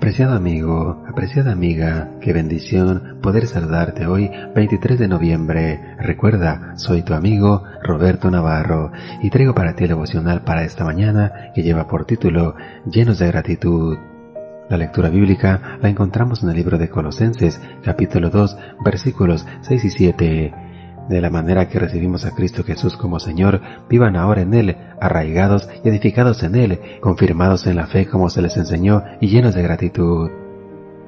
Apreciado amigo, apreciada amiga, qué bendición poder saludarte hoy 23 de noviembre. Recuerda, soy tu amigo Roberto Navarro y traigo para ti el devocional para esta mañana que lleva por título Llenos de gratitud. La lectura bíblica la encontramos en el libro de Colosenses, capítulo 2, versículos 6 y 7 de la manera que recibimos a Cristo Jesús como Señor, vivan ahora en Él, arraigados y edificados en Él, confirmados en la fe como se les enseñó y llenos de gratitud.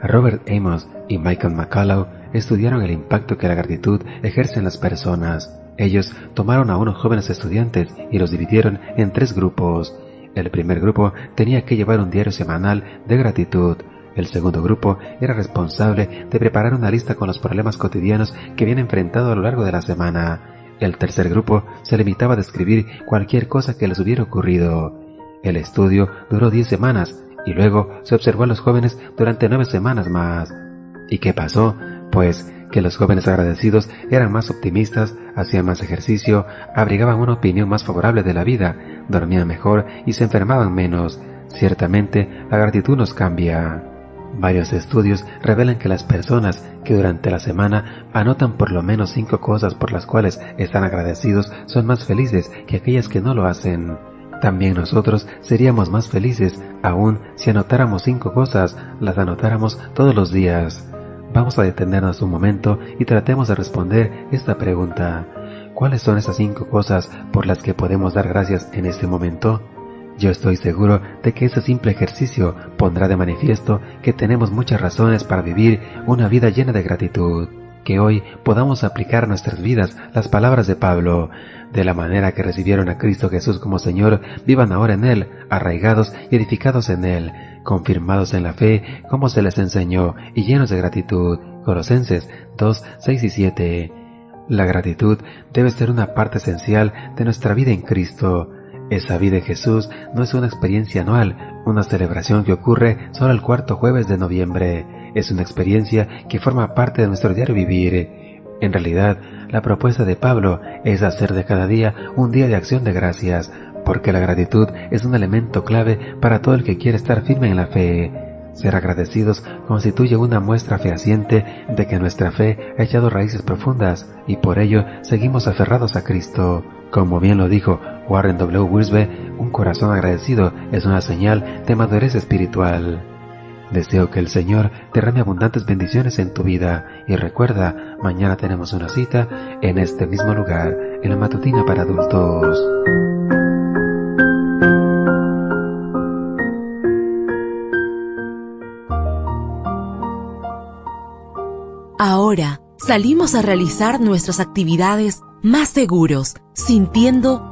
Robert Amos y Michael McCullough estudiaron el impacto que la gratitud ejerce en las personas. Ellos tomaron a unos jóvenes estudiantes y los dividieron en tres grupos. El primer grupo tenía que llevar un diario semanal de gratitud, el segundo grupo era responsable de preparar una lista con los problemas cotidianos que habían enfrentado a lo largo de la semana. El tercer grupo se limitaba a describir cualquier cosa que les hubiera ocurrido. El estudio duró diez semanas y luego se observó a los jóvenes durante nueve semanas más. ¿Y qué pasó? Pues que los jóvenes agradecidos eran más optimistas, hacían más ejercicio, abrigaban una opinión más favorable de la vida, dormían mejor y se enfermaban menos. Ciertamente, la gratitud nos cambia. Varios estudios revelan que las personas que durante la semana anotan por lo menos cinco cosas por las cuales están agradecidos son más felices que aquellas que no lo hacen. También nosotros seríamos más felices aún si anotáramos cinco cosas, las anotáramos todos los días. Vamos a detenernos un momento y tratemos de responder esta pregunta. ¿Cuáles son esas cinco cosas por las que podemos dar gracias en este momento? Yo estoy seguro de que ese simple ejercicio pondrá de manifiesto que tenemos muchas razones para vivir una vida llena de gratitud. Que hoy podamos aplicar a nuestras vidas las palabras de Pablo. De la manera que recibieron a Cristo Jesús como Señor, vivan ahora en Él, arraigados y edificados en Él, confirmados en la fe, como se les enseñó, y llenos de gratitud. Colosenses 2, 6 y 7. La gratitud debe ser una parte esencial de nuestra vida en Cristo. Esa vida de Jesús no es una experiencia anual, una celebración que ocurre solo el cuarto jueves de noviembre. Es una experiencia que forma parte de nuestro diario vivir. En realidad, la propuesta de Pablo es hacer de cada día un día de acción de gracias, porque la gratitud es un elemento clave para todo el que quiere estar firme en la fe. Ser agradecidos constituye una muestra fehaciente de que nuestra fe ha echado raíces profundas y por ello seguimos aferrados a Cristo. Como bien lo dijo Warren W. Wiersbe, un corazón agradecido es una señal de madurez espiritual. Deseo que el Señor derrame abundantes bendiciones en tu vida y recuerda, mañana tenemos una cita en este mismo lugar, en la matutina para adultos. Ahora salimos a realizar nuestras actividades más seguros, sintiendo